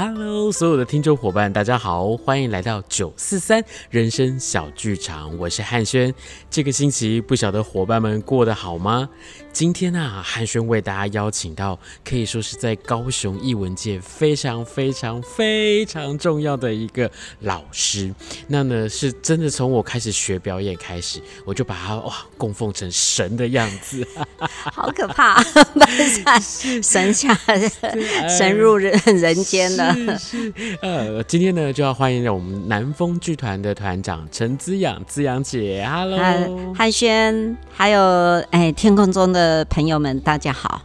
Hello，所有的听众伙伴，大家好，欢迎来到九四三人生小剧场，我是汉轩。这个星期不晓得伙伴们过得好吗？今天啊，汉轩为大家邀请到可以说是在高雄艺文界非常非常非常重要的一个老师。那呢，是真的从我开始学表演开始，我就把他哇供奉成神的样子，好可怕，神下神入人人间了。是是，呃，今天呢就要欢迎我们南风剧团的团长陈滋养滋养姐，Hello，汉轩，还有哎天空中的。呃，朋友们，大家好。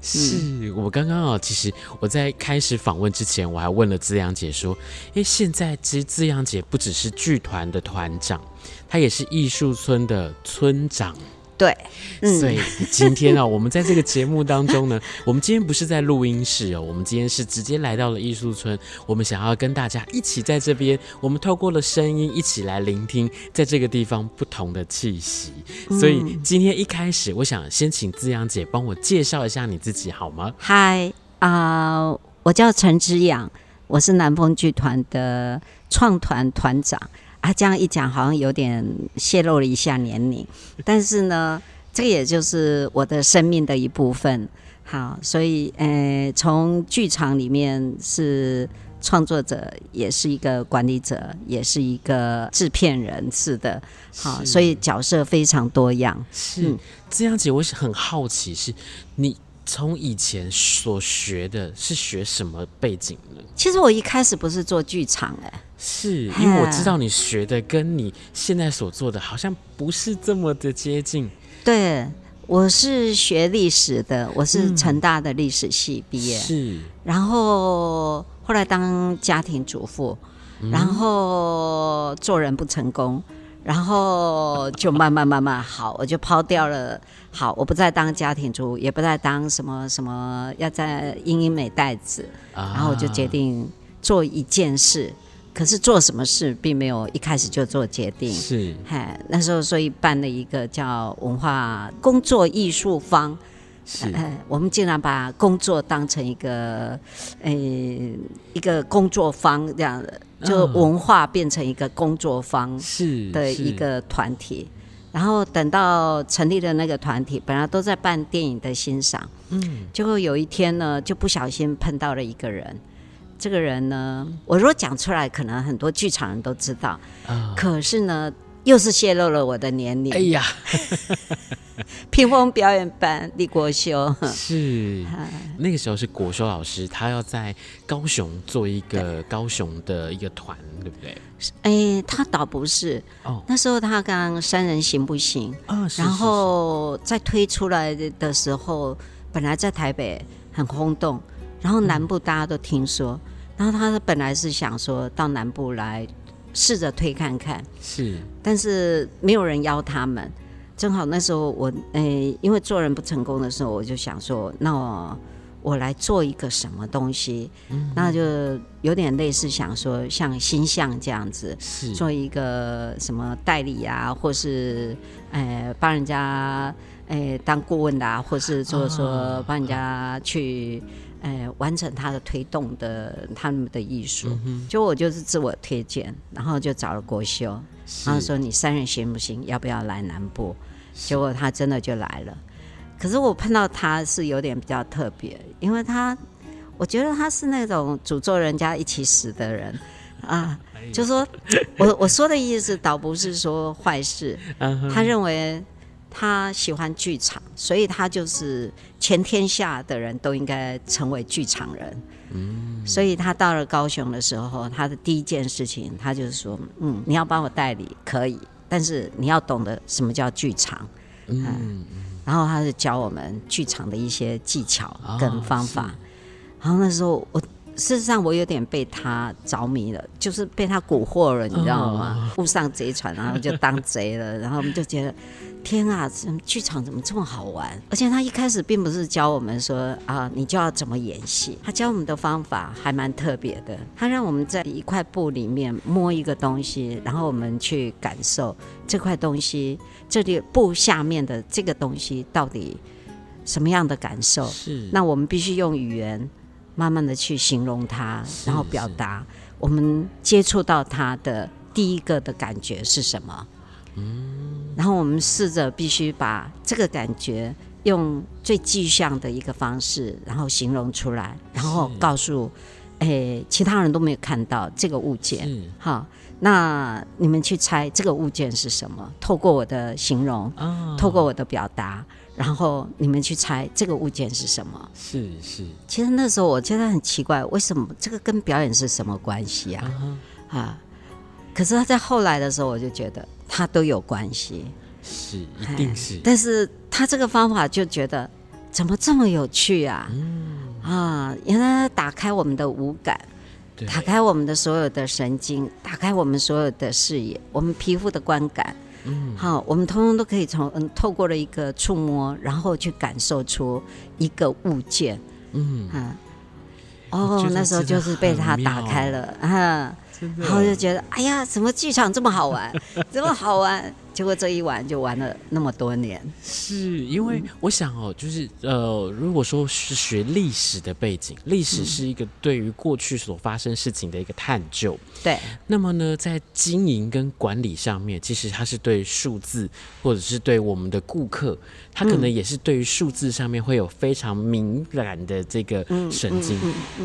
是、嗯、我刚刚啊，其实我在开始访问之前，我还问了滋养姐说：“因为现在其实滋养姐不只是剧团的团长，她也是艺术村的村长。”对，嗯、所以今天呢、哦，我们在这个节目当中呢，我们今天不是在录音室哦，我们今天是直接来到了艺术村，我们想要跟大家一起在这边，我们透过了声音一起来聆听，在这个地方不同的气息。所以今天一开始，我想先请姿扬姐帮我介绍一下你自己好吗？嗨啊、呃，我叫陈之阳，我是南风剧团的创团团长。他这样一讲，好像有点泄露了一下年龄，但是呢，这个也就是我的生命的一部分。好，所以呃，从剧场里面是创作者，也是一个管理者，也是一个制片人，是的。好，所以角色非常多样。是、嗯、这样子，我是很好奇，是你从以前所学的是学什么背景呢？其实我一开始不是做剧场、欸，哎。是因为我知道你学的跟你现在所做的好像不是这么的接近。对，我是学历史的，我是成大的历史系毕业。是，然后后来当家庭主妇，然后做人不成功，然后就慢慢慢慢好，我就抛掉了。好，我不再当家庭主妇，也不再当什么什么要在英英美袋子，然后我就决定做一件事。可是做什么事并没有一开始就做决定，是，嗨，那时候所以办了一个叫文化工作艺术坊，是，我们竟然把工作当成一个，呃，一个工作坊这样的，就文化变成一个工作坊是的一个团体，然后等到成立的那个团体，本来都在办电影的欣赏，嗯，结果有一天呢，就不小心碰到了一个人。这个人呢，我如果讲出来，可能很多剧场人都知道。哦、可是呢，又是泄露了我的年龄。哎呀，屏风表演班李国修是 那个时候是国修老师，他要在高雄做一个高雄的一个团，对不对？哎，他倒不是。哦，那时候他刚《三人行不行》哦，然后在推出来的时候，本来在台北很轰动。然后南部大家都听说，嗯、然后他本来是想说到南部来试着推看看，是，但是没有人邀他们。正好那时候我诶，因为做人不成功的时候，我就想说，那我，我来做一个什么东西，嗯、那就有点类似想说像星象这样子，是。做一个什么代理啊，或是诶帮人家诶当顾问的啊，或是就是说帮人家去。呃，完成他的推动的他们的艺术，嗯、就我就是自我推荐，然后就找了国修，然后说你三人行不行？要不要来南部？结果他真的就来了。可是我碰到他是有点比较特别，因为他我觉得他是那种诅咒人家一起死的人啊，就说我我说的意思倒不是说坏事，他认为。他喜欢剧场，所以他就是全天下的人都应该成为剧场人。嗯，所以他到了高雄的时候，他的第一件事情，他就是说：“嗯，你要帮我代理可以，但是你要懂得什么叫剧场。”嗯，嗯，然后他就教我们剧场的一些技巧跟方法。哦，然后那时候我事实上我有点被他着迷了，就是被他蛊惑了，你知道吗？误，哦，上贼船，然后就当贼了，然后我们就觉得。天啊，怎么剧场怎么这么好玩？而且他一开始并不是教我们说啊，你就要怎么演戏。他教我们的方法还蛮特别的。他让我们在一块布里面摸一个东西，然后我们去感受这块东西，这里布下面的这个东西到底什么样的感受？是。那我们必须用语言慢慢的去形容它，然后表达我们接触到它的第一个的感觉是什么。嗯，然后我们试着必须把这个感觉用最具象的一个方式，然后形容出来，然后告诉，诶，其他人都没有看到这个物件，好，那你们去猜这个物件是什么？透过我的形容，透过我的表达。然后你们去猜这个物件是什么？是是。其实那时候我觉得很奇怪，为什么这个跟表演是什么关系啊？啊，啊！可是他在后来的时候，我就觉得它都有关系。是，一定是。但是他这个方法就觉得怎么这么有趣啊？嗯啊！原来打开我们的五感，打开我们的所有的神经，打开我们所有的视野，我们皮肤的观感。嗯，好，我们通通都可以从嗯透过了一个触摸，然后去感受出一个物件。嗯啊，哦，那时候就是被他打开了啊，然后就觉得哎呀，什么剧场这么好玩，这么好玩。结果这一玩就玩了那么多年，是因为我想哦，就是呃，如果说是学历史的背景，历史是一个对于过去所发生事情的一个探究，对。那么呢，在经营跟管理上面，其实它是对数字，或者是对我们的顾客，他可能也是对于数字上面会有非常敏感的这个神经。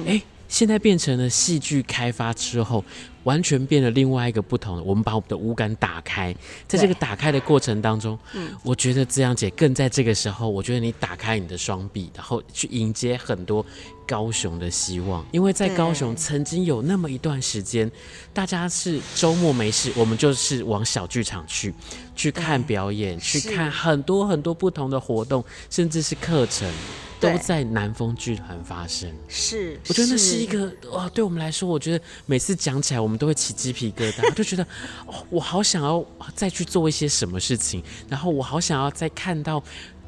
哎，现在变成了戏剧开发之后。完全变了另外一个不同的，我们把我们的五感打开，在这个打开的过程当中，嗯，我觉得滋阳姐更在这个时候，我觉得你打开你的双臂，然后去迎接很多高雄的希望，因为在高雄曾经有那么一段时间，大家是周末没事，我们就是往小剧场去，去看表演，去看很多很多不同的活动，甚至是课程。都在南风剧团发生，是，我觉得那是一个哇，对我们来说，我觉得每次讲起来，我们都会起鸡皮疙瘩，就觉得哦，我好想要再去做一些什么事情，然后我好想要再看到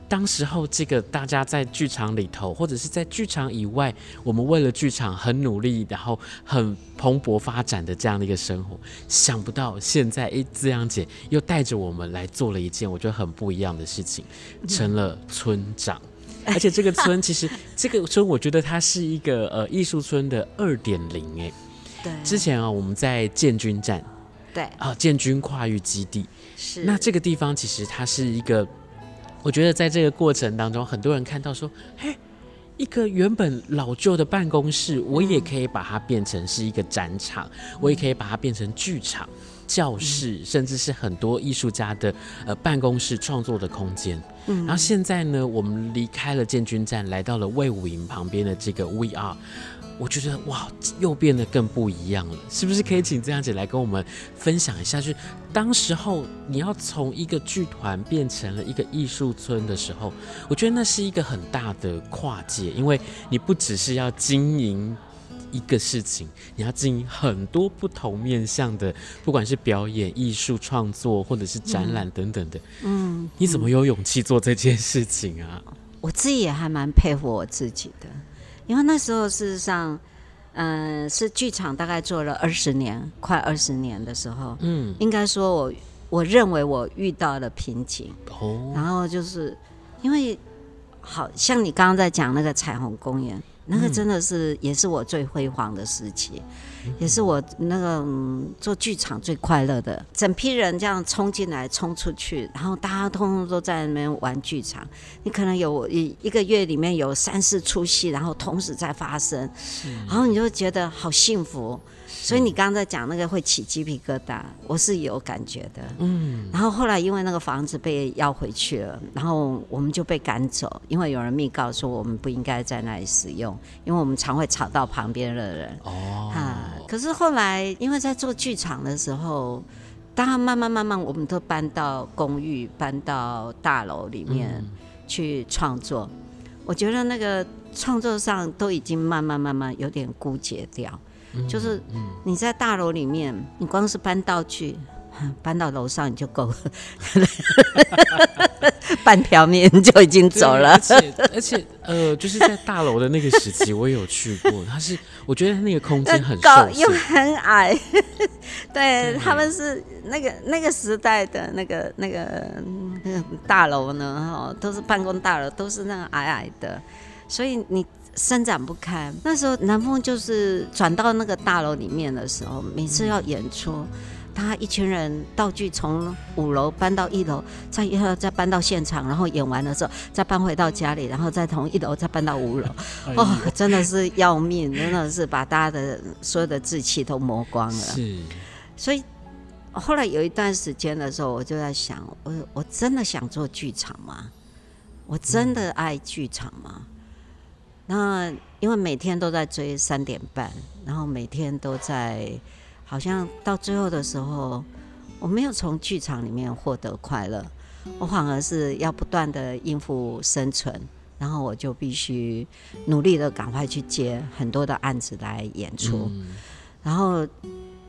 当时候这个大家在剧场里头，或者是在剧场以外，我们为了剧场很努力，然后很蓬勃发展的这样的一个生活，想不到现在哎，姿阳姐又带着我们来做了一件我觉得很不一样的事情，成了村长。而且这个村其实，这个村我觉得它是一个呃艺术村的二点零哎。对。之前啊，我们在建军站。对。啊，建军跨域基地。是。那这个地方其实它是一个，我觉得在这个过程当中，很多人看到说，嘿，一个原本老旧的办公室，我也可以把它变成是一个展场，嗯、我也可以把它变成剧场。教室，甚至是很多艺术家的呃办公室创作的空间。嗯，然后现在呢，我们离开了建军站，来到了魏武营旁边的这个 VR，我觉得哇，又变得更不一样了。是不是可以请这样姐来跟我们分享一下？就是当时候你要从一个剧团变成了一个艺术村的时候，我觉得那是一个很大的跨界，因为你不只是要经营。一个事情，你要经营很多不同面向的，不管是表演、艺术创作，或者是展览等等的。嗯，嗯，你怎么有勇气做这件事情啊？我自己也还蛮佩服我自己的，因为那时候事实上，嗯、呃，是剧场大概做了二十年，快二十年的时候，嗯，应该说我我认为我遇到了瓶颈。哦，然后就是因为好像你刚刚在讲那个彩虹公园。那个真的是也是我最辉煌的时期，嗯、也是我那个、嗯、做剧场最快乐的。整批人这样冲进来、冲出去，然后大家通通都在那边玩剧场。你可能有一一个月里面有三四出戏，然后同时在发生，然后你就觉得好幸福。所以你刚刚在讲那个会起鸡皮疙瘩，我是有感觉的。嗯，然后后来因为那个房子被要回去了，然后我们就被赶走，因为有人密告说我们不应该在那里使用，因为我们常会吵到旁边的人。哦，啊，可是后来因为在做剧场的时候，当然慢慢慢慢我们都搬到公寓、搬到大楼里面去创作，我觉得那个创作上都已经慢慢慢慢有点枯竭掉。就是你在大楼里面，你光是搬道具，搬到楼上你就够了，半条命就已经走了。而且而且呃，就是在大楼的那个时期，我也有去过。它是我觉得那个空间很高又很矮，对，他们是那个那个时代的那个那个那个大楼呢，哈，都是办公大楼，都是那个矮矮的，所以你。伸展不开。那时候南风就是转到那个大楼里面的时候，每次要演出，他一群人道具从五楼搬到一楼，再一后再搬到现场，然后演完了之后再搬回到家里，然后再从一楼再搬到五楼。哎、哦，真的是要命，真的是把大家的所有的志气都磨光了。是，所以。后来有一段时间的时候，我就在想，我我真的想做剧场吗？我真的爱剧场吗？嗯、那因为每天都在追三点半，然后每天都在，好像到最后的时候，我没有从剧场里面获得快乐，我反而是要不断的应付生存，然后我就必须努力的赶快去接很多的案子来演出，嗯、然后。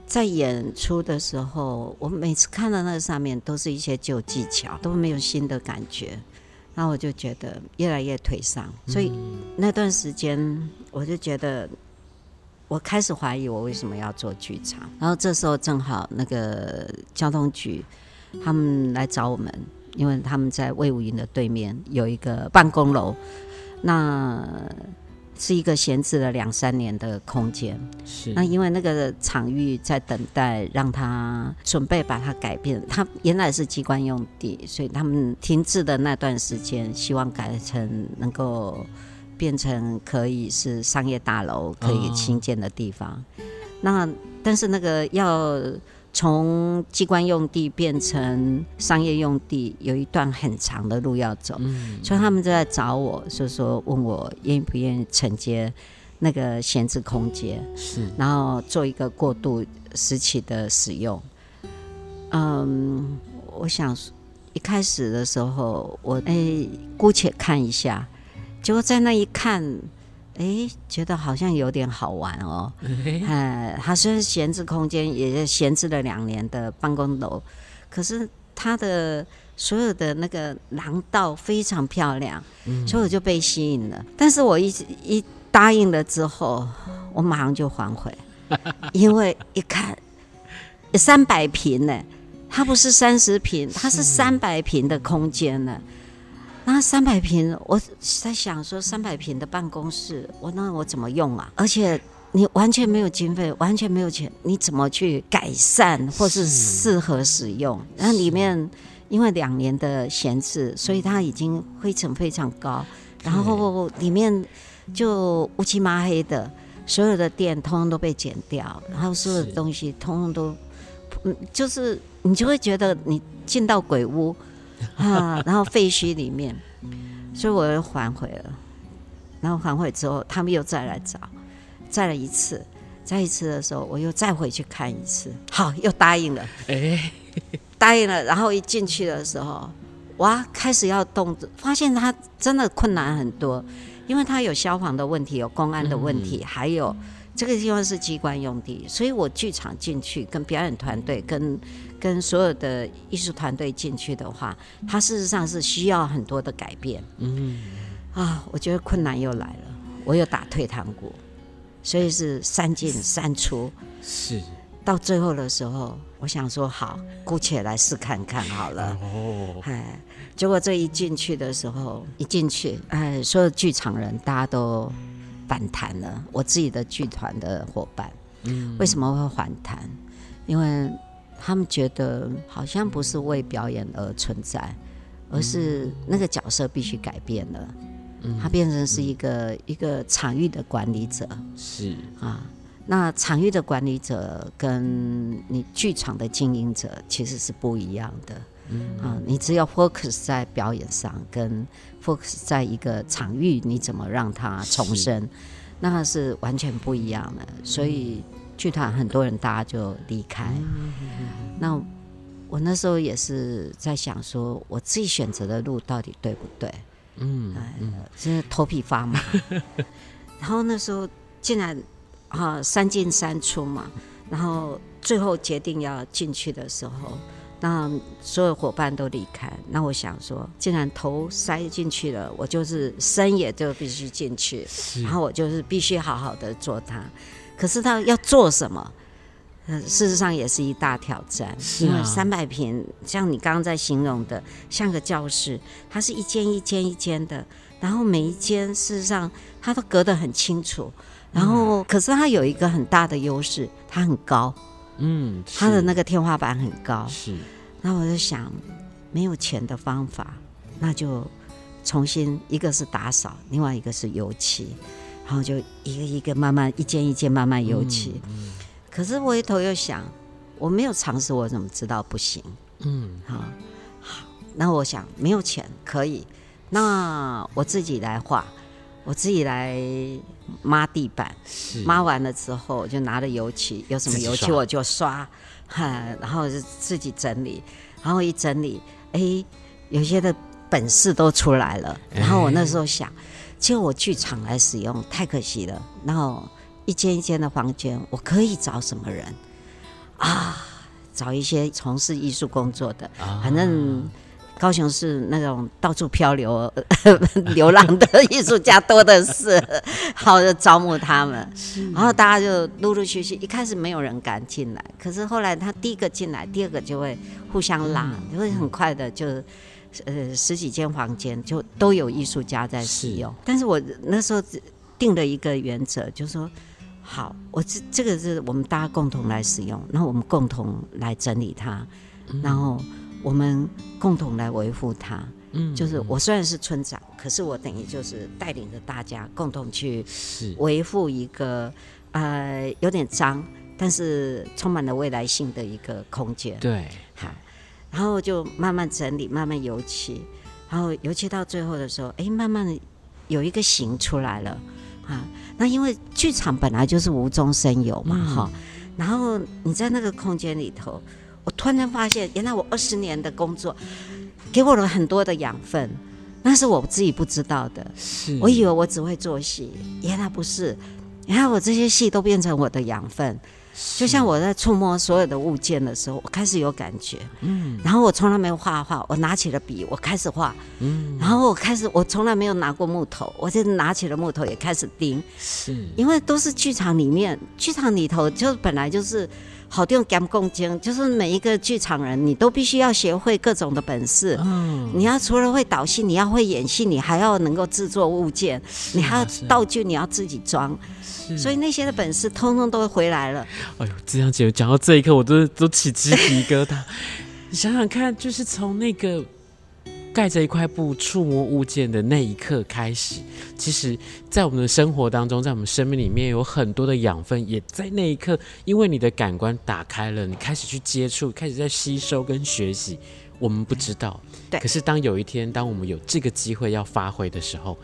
在演出的时候，我每次看到那上面都是一些旧技巧，都没有新的感觉，然后我就觉得越来越颓丧。所以那段时间，我就觉得我开始怀疑我为什么要做剧场。然后这时候正好那个交通局他们来找我们，因为他们在魏武营的对面有一个办公楼，那。是一个闲置了两三年的空间，是那因为那个场域在等待，让他准备把它改变。他原来是机关用地，所以他们停滞的那段时间，希望改成能够变成可以是商业大楼可以新建的地方。哦、那但是那个要。从机关用地变成商业用地，有一段很长的路要走，嗯、所以他们就在找我，所以说问我愿不愿意承接那个闲置空间，是，然后做一个过渡时期的使用。嗯，我想一开始的时候，我哎、欸、姑且看一下，结果在那一看。哎，觉得好像有点好玩哦。哎，它虽然闲置空间，也闲置了两年的办公楼，可是它的所有的那个廊道非常漂亮，嗯、所以我就被吸引了。但是我一一答应了之后，我马上就反悔，因为一看三百平呢，它不是三十平，它是三百平的空间呢。那三百平，我在想说，三百平的办公室，我那我怎么用啊？而且你完全没有经费，完全没有钱，你怎么去改善或是适合使用？然后里面因为两年的闲置，所以它已经灰尘非常高，然后里面就乌漆麻黑的，所有的电通通都被剪掉，然后所有的东西通通都，嗯，就是你就会觉得你进到鬼屋。啊，然后废墟里面，所以我又反悔了。然后反悔之后，他们又再来找，再来一次，再一次的时候，我又再回去看一次。好，又答应了。哎，答应了。然后一进去的时候，哇，开始要动，发现他真的困难很多，因为他有消防的问题，有公安的问题，嗯、还有这个地方是机关用地，所以我剧场进去跟表演团队跟。跟所有的艺术团队进去的话，它事实上是需要很多的改变。嗯，啊，我觉得困难又来了，我又打退堂鼓，所以是三进三出。是，到最后的时候，我想说好，姑且来试看看好了。哦，哎，结果这一进去的时候，一进去，哎，所有剧场人大家都反弹了。我自己的剧团的伙伴，嗯，为什么会反弹？因为。他们觉得好像不是为表演而存在，而是那个角色必须改变了，嗯他变成是一个一个场域的管理者。是啊，那场域的管理者跟你剧场的经营者其实是不一样的。嗯啊，你只有 focus 在表演上，跟 focus 在一个场域，你怎么让它重生，那是完全不一样的。所以。剧团很多人，大家就离开。那我那时候也是在想，说我自己选择的路到底对不对？嗯，真是头皮发麻。然后那时候竟然啊三进三出嘛，然后最后决定要进去的时候，那所有伙伴都离开。那我想说，既然头塞进去了，我就是身也就必须进去，然后我就是必须好好的做它。可是他要做什么？呃，事实上也是一大挑战，因为三百平，像你刚刚在形容的，像个教室，它是一间一间一间的，然后每一间事实上它都隔得很清楚，然后、嗯、可是它有一个很大的优势，它很高，嗯，它的那个天花板很高，是。那我就想，没有钱的方法，那就重新一个是打扫，另外一个是油漆，然后就一个一个慢慢一间一间慢慢油漆。可是我一头又想，我没有尝试，我怎么知道不行？嗯，好。那我想没有钱可以，那我自己来画，我自己来抹地板，抹完了之后就拿着油漆，有什么油漆我就刷，哈，然后就自己整理，然后一整理，哎，有些的本事都出来了。然后我那时候想，就我剧场来使用太可惜了，然后一间一间的房间，我可以找什么人？啊？找一些从事艺术工作的，反正。高雄是那种到处漂流、流浪的艺术家多的是，好的招募他们，然后大家就陆陆续续，一开始没有人敢进来，可是后来他第一个进来，第二个就会互相拉，就会很快的就，呃，十几间房间就都有艺术家在使用。但是我那时候定了一个原则，就是说，好，我这这个是我们大家共同来使用，然后我们共同来整理它，然后。我们共同来维护它，嗯，就是我虽然是村长，可是我等于就是带领着大家共同去维护一个呃有点脏，但是充满了未来性的一个空间。对，好，然后就慢慢整理，慢慢油漆，然后油漆到最后的时候，哎，慢慢的有一个形出来了啊。那因为剧场本来就是无中生有嘛，哈、嗯，然后你在那个空间里头。我突然发现，原来我二十年的工作给我了很多的养分，那是我自己不知道的。是，我以为我只会做戏，原来不是。原来我这些戏都变成我的养分。就像我在触摸所有的物件的时候，我开始有感觉。嗯。然后我从来没有画画，我拿起了笔，我开始画。嗯。然后我开始，我从来没有拿过木头，我就拿起了木头也开始钉。是。因为都是剧场里面，剧场里头就本来就是。好用干共精，就是每一个剧场人，你都必须要学会各种的本事。嗯，你要除了会导戏，你要会演戏，你还要能够制作物件，你还要道具，你要自己装。所以那些的本事，通通都回来了。哎呦，这样姐讲到这一刻，我都都起鸡皮疙瘩。你想想看，就是从那个。盖着一块布触摸物件的那一刻开始，其实，在我们的生活当中，在我们生命里面有很多的养分，也在那一刻，因为你的感官打开了，你开始去接触，开始在吸收跟学习。我们不知道，对。可是当有一天，当我们有这个机会要发挥的时候。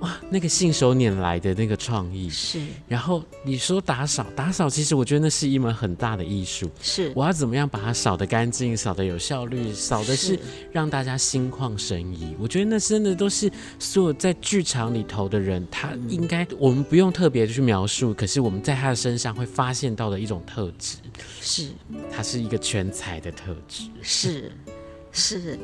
哇，那个信手拈来的那个创意是，然后你说打扫，打扫其实我觉得那是一门很大的艺术。是，我要怎么样把它扫得干净，扫得有效率，扫的是让大家心旷神怡。我觉得那真的都是所有在剧场里头的人，他应该我们不用特别去描述，可是我们在他的身上会发现到的一种特质。是，他是一个全才的特质。是。是，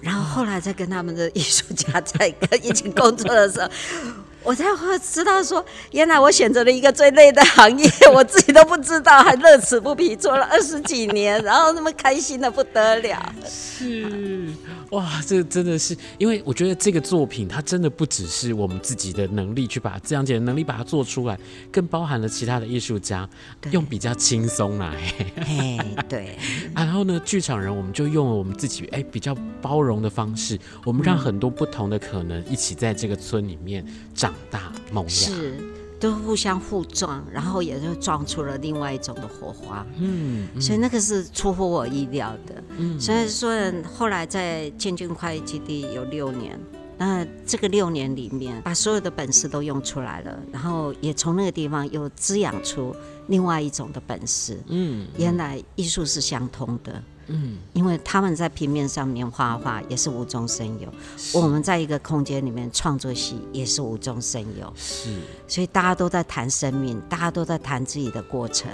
然后后来再跟他们的艺术家在一起工作的时候，我才会知道说，原来我选择了一个最累的行业，我自己都不知道，还乐此不疲做了二十几年，然后那么开心的不得了。是。哇，这真的是，因为我觉得这个作品它真的不只是我们自己的能力去把这样子的能力把它做出来，更包含了其他的艺术家用比较轻松来，嘿，对。然后呢，剧场人我们就用了我们自己哎比较包容的方式，我们让很多不同的可能一起在这个村里面长大萌芽。是。都互相互撞，然后也就撞出了另外一种的火花。嗯，嗯，所以那个是出乎我意料的。嗯，所以说后来在建军快意基地有六年，那这个六年里面，把所有的本事都用出来了，然后也从那个地方又滋养出另外一种的本事。嗯，原来艺术是相通的。嗯，因为他们在平面上面画画也是无中生有，我们在一个空间里面创作戏也是无中生有。是，所以大家都在谈生命，大家都在谈自己的过程，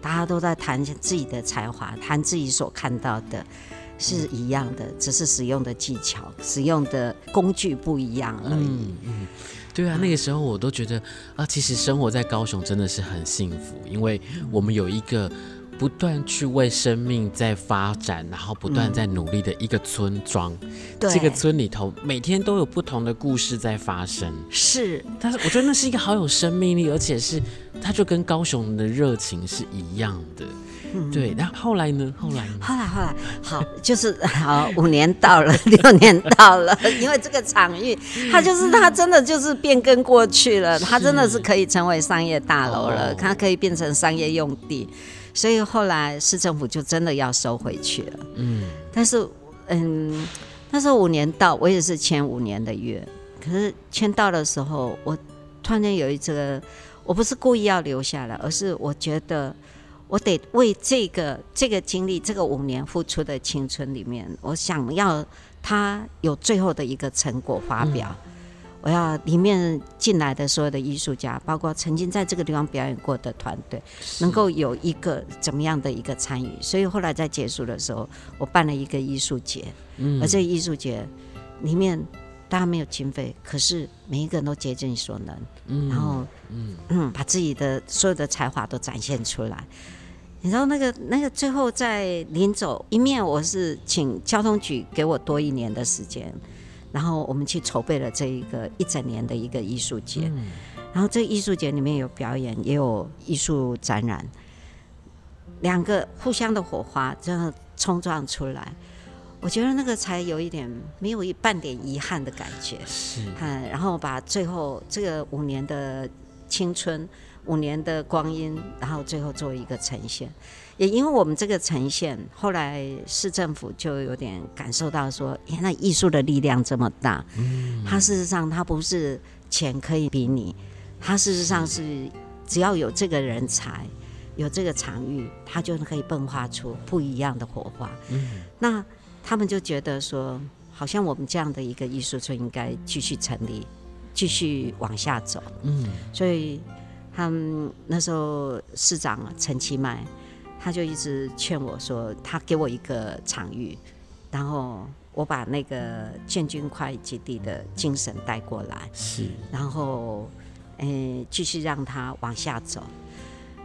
大家都在谈自己的才华，谈自己所看到的，是一样的，只是使用的技巧、使用的工具不一样而已。嗯，嗯，对啊，那个时候我都觉得啊，其实生活在高雄真的是很幸福，因为我们有一个。不断去为生命在发展，然后不断在努力的一个村庄。嗯、这个村里头每天都有不同的故事在发生。是，但是我觉得那是一个好有生命力，而且是它就跟高雄的热情是一样的。嗯、对，那后来呢？后来呢？后来后来好，就是好五年到了，六年到了，因为这个场域，它就是它真的就是变更过去了，它真的是可以成为商业大楼了，它可以变成商业用地，所以后来市政府就真的要收回去了。嗯，但是嗯，那时候五年到，我也是签五年的约，可是签到的时候，我突然间有一这个，我不是故意要留下来，而是我觉得。我得为这个这个经历，这个五年付出的青春里面，我想要他有最后的一个成果发表。嗯、我要里面进来的所有的艺术家，包括曾经在这个地方表演过的团队，能够有一个怎么样的一个参与。所以后来在结束的时候，我办了一个艺术节，嗯、而这个艺术节里面。大家没有经费，可是每一个人都竭尽所能，嗯、然后嗯嗯，把自己的所有的才华都展现出来。你知道那个那个最后在临走一面，我是请交通局给我多一年的时间，然后我们去筹备了这一个一整年的一个艺术节。嗯、然后这个艺术节里面有表演，也有艺术展览，两个互相的火花这样冲撞出来。我觉得那个才有一点没有一半点遗憾的感觉，是，嗯，然后把最后这个五年的青春，五年的光阴，然后最后做一个呈现。也因为我们这个呈现，后来市政府就有点感受到说，原来艺术的力量这么大，嗯，它事实上它不是钱可以比拟，它事实上是只要有这个人才，有这个场域，它就可以迸发出不一样的火花，嗯，那。他们就觉得说，好像我们这样的一个艺术村应该继续成立，继续往下走。嗯，所以他们那时候市长陈其迈，他就一直劝我说，他给我一个场域，然后我把那个建军快基地的精神带过来，是，然后诶继续让他往下走。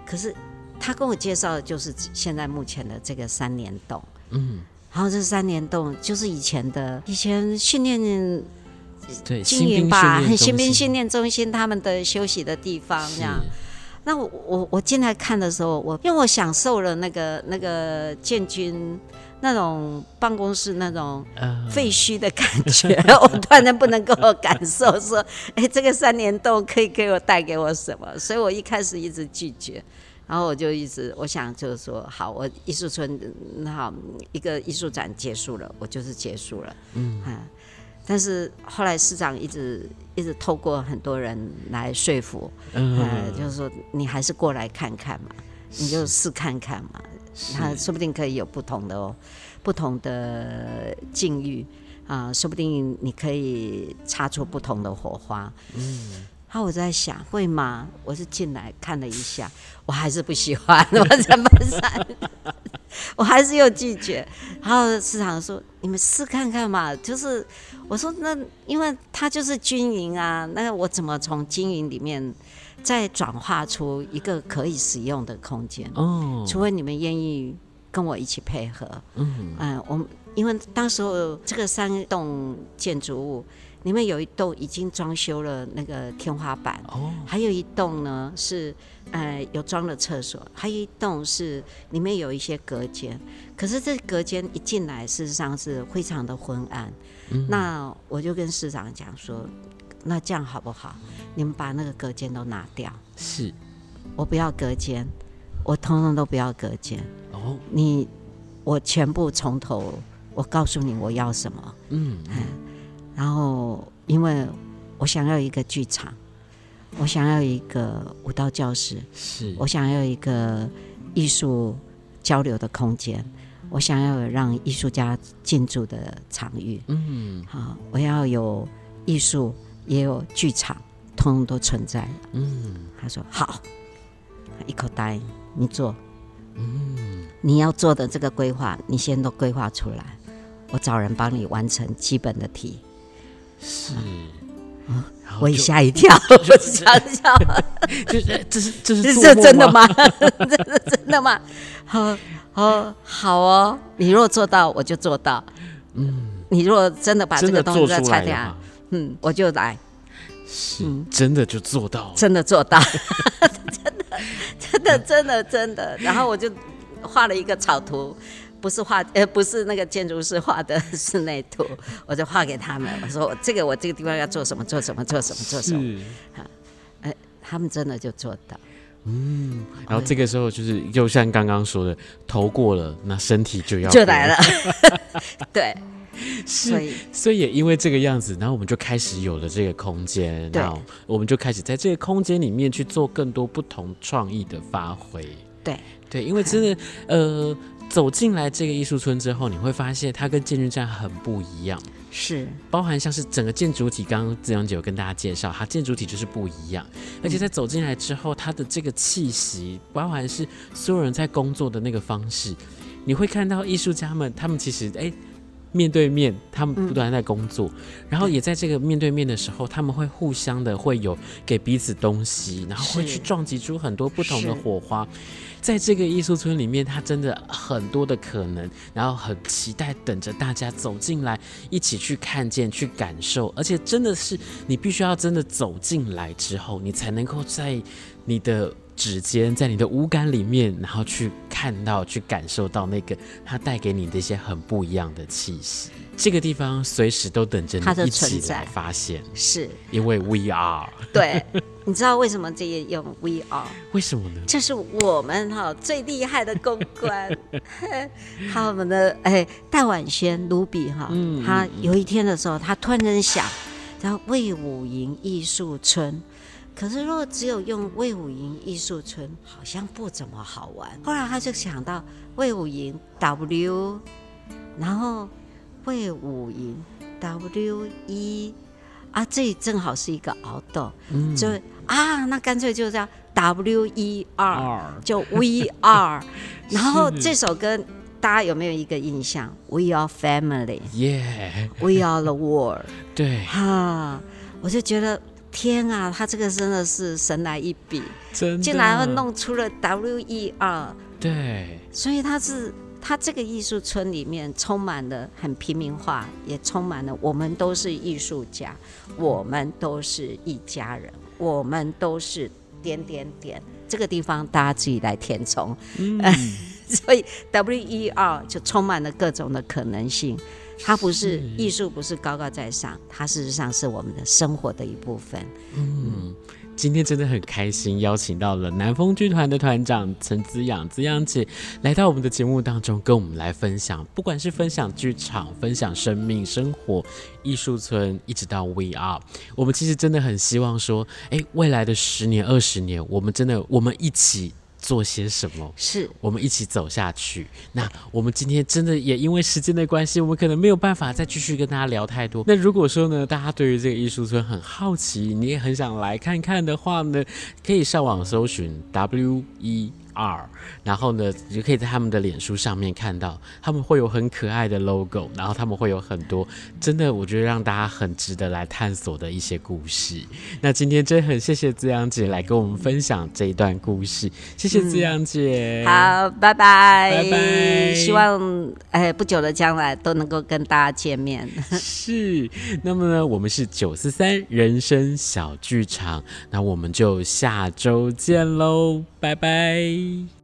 可是他跟我介绍的就是现在目前的这个三联洞，嗯。然后这三联洞就是以前的以前训练对经营吧，新兵训练中心他们的休息的地方这样。那我我我进来看的时候，我因为我享受了那个那个建军那种办公室那种废墟的感觉，我突然间不能够感受说，哎，这个三年洞可以给我带给我什么？所以我一开始一直拒绝。然后我就一直，我想就是说，好，我艺术村那好一个艺术展结束了，我就是结束了，嗯，但是后来市长一直一直透过很多人来说服，嗯，就是说你还是过来看看嘛，你就试看看嘛，他说不定可以有不同的哦，不同的境遇啊，说不定你可以擦出不同的火花，嗯。然后我在想，会吗？我是进来看了一下，我还是不喜欢，我怎么办？我还是又拒绝。然后市长说：“你们试看看嘛。”就是我说：“那因为它就是军营啊，那我怎么从军营里面再转化出一个可以使用的空间？哦，除非你们愿意跟我一起配合。嗯嗯，我们因为当时候这个三栋建筑物。”里面有一栋已经装修了那个天花板，哦，还有一栋呢是呃有装了厕所，还有一栋是里面有一些隔间。可是这隔间一进来，事实上是非常的昏暗。嗯、那我就跟市长讲说，那这样好不好？你们把那个隔间都拿掉。是，我不要隔间，我通通都不要隔间。哦，你我全部从头，我告诉你我要什么。嗯。嗯然后，因为我想要一个剧场，我想要一个舞蹈教室，是我想要一个艺术交流的空间，我想要有让艺术家进驻的场域。嗯，好，我要有艺术，也有剧场，通通都存在。嗯，他说好，一口答应，你做。嗯，你要做的这个规划，你先都规划出来，我找人帮你完成基本的题。是，我也吓一跳，我想想，就是这是这是这真的吗？这是真的吗？好，好，好哦。你若做到，我就做到。嗯，你若真的把这个东西再拆掉，嗯，我就来。是，真的就做到了，真的做到，真的，真的，真的，真的。然后我就画了一个草图。不是画，呃，不是那个建筑师画的室内图，我就画给他们。我说，这个我这个地方要做什么，做什么，做什么，做什么。好，哎，他们真的就做到。嗯，然后这个时候就是，就像刚刚说的，头过了，那身体就要就来了。对，所以，所以也因为这个样子，然后我们就开始有了这个空间，然后我们就开始在这个空间里面去做更多不同创意的发挥。对，对，因为真的，呃。走进来这个艺术村之后，你会发现它跟建筑站很不一样，是包含像是整个建筑体。刚刚资阳姐有跟大家介绍，它建筑体就是不一样，而且在走进来之后，它的这个气息，包含是所有人在工作的那个方式，你会看到艺术家们，他们其实哎。面对面，他们不断在工作，嗯，然后也在这个面对面的时候，他们会互相的会有给彼此东西，然后会去撞击出很多不同的火花。在这个艺术村里面，它真的很多的可能，然后很期待等着大家走进来，一起去看见、去感受，而且真的是你必须要真的走进来之后，你才能够在你的。指尖在你的五感里面，然后去看到、去感受到那个它带给你的一些很不一样的气息。这个地方随时都等着你一起来发现，是因为 we are。对，你知道为什么这也用 we are？为什么呢？这是我们哈最厉害的公关，还有我们的哎戴婉萱卢比哈，他有一天的时候，他突然间想，然后魏武营艺术村。可是，如果只有用魏武营艺术村，好像不怎么好玩。后来他就想到魏武营 W，然后魏武营 W E，啊，这里正好是一个凹洞，嗯、就啊，那干脆就叫 W E R，就 We Are。然后这首歌大家有没有一个印象？We are family，Yeah，We are the world。对，哈，我就觉得。天啊，他这个真的是神来一笔，竟然会弄出了 W E R。对，所以他是他这个艺术村里面充满了很平民化，也充满了我们都是艺术家，我们都是一家人，我们都是点点点。这个地方大家自己来填充，嗯，所以 W E R 就充满了各种的可能性。它不是艺术，不是高高在上，它事实上是我们的生活的一部分。嗯，今天真的很开心，邀请到了南风剧团的团长陈子阳、子阳姐来到我们的节目当中，跟我们来分享，不管是分享剧场、分享生命、生活、艺术村，一直到 We Are，我们其实真的很希望说，哎，未来的十年、二十年，我们真的，我们一起。做些什么？是我们一起走下去。那我们今天真的也因为时间的关系，我们可能没有办法再继续跟大家聊太多。那如果说呢，大家对于这个艺术村很好奇，你也很想来看看的话呢，可以上网搜寻 W E。R，然后呢，你就可以在他们的脸书上面看到，他们会有很可爱的 logo，然后他们会有很多真的，我觉得让大家很值得来探索的一些故事。那今天真的很谢谢资阳姐来跟我们分享这一段故事，谢谢资阳姐。嗯。好，拜拜，拜拜。希望哎不久的将来都能够跟大家见面。是，那么呢，我们是九四三人生小剧场，那我们就下周见喽。拜拜。Bye.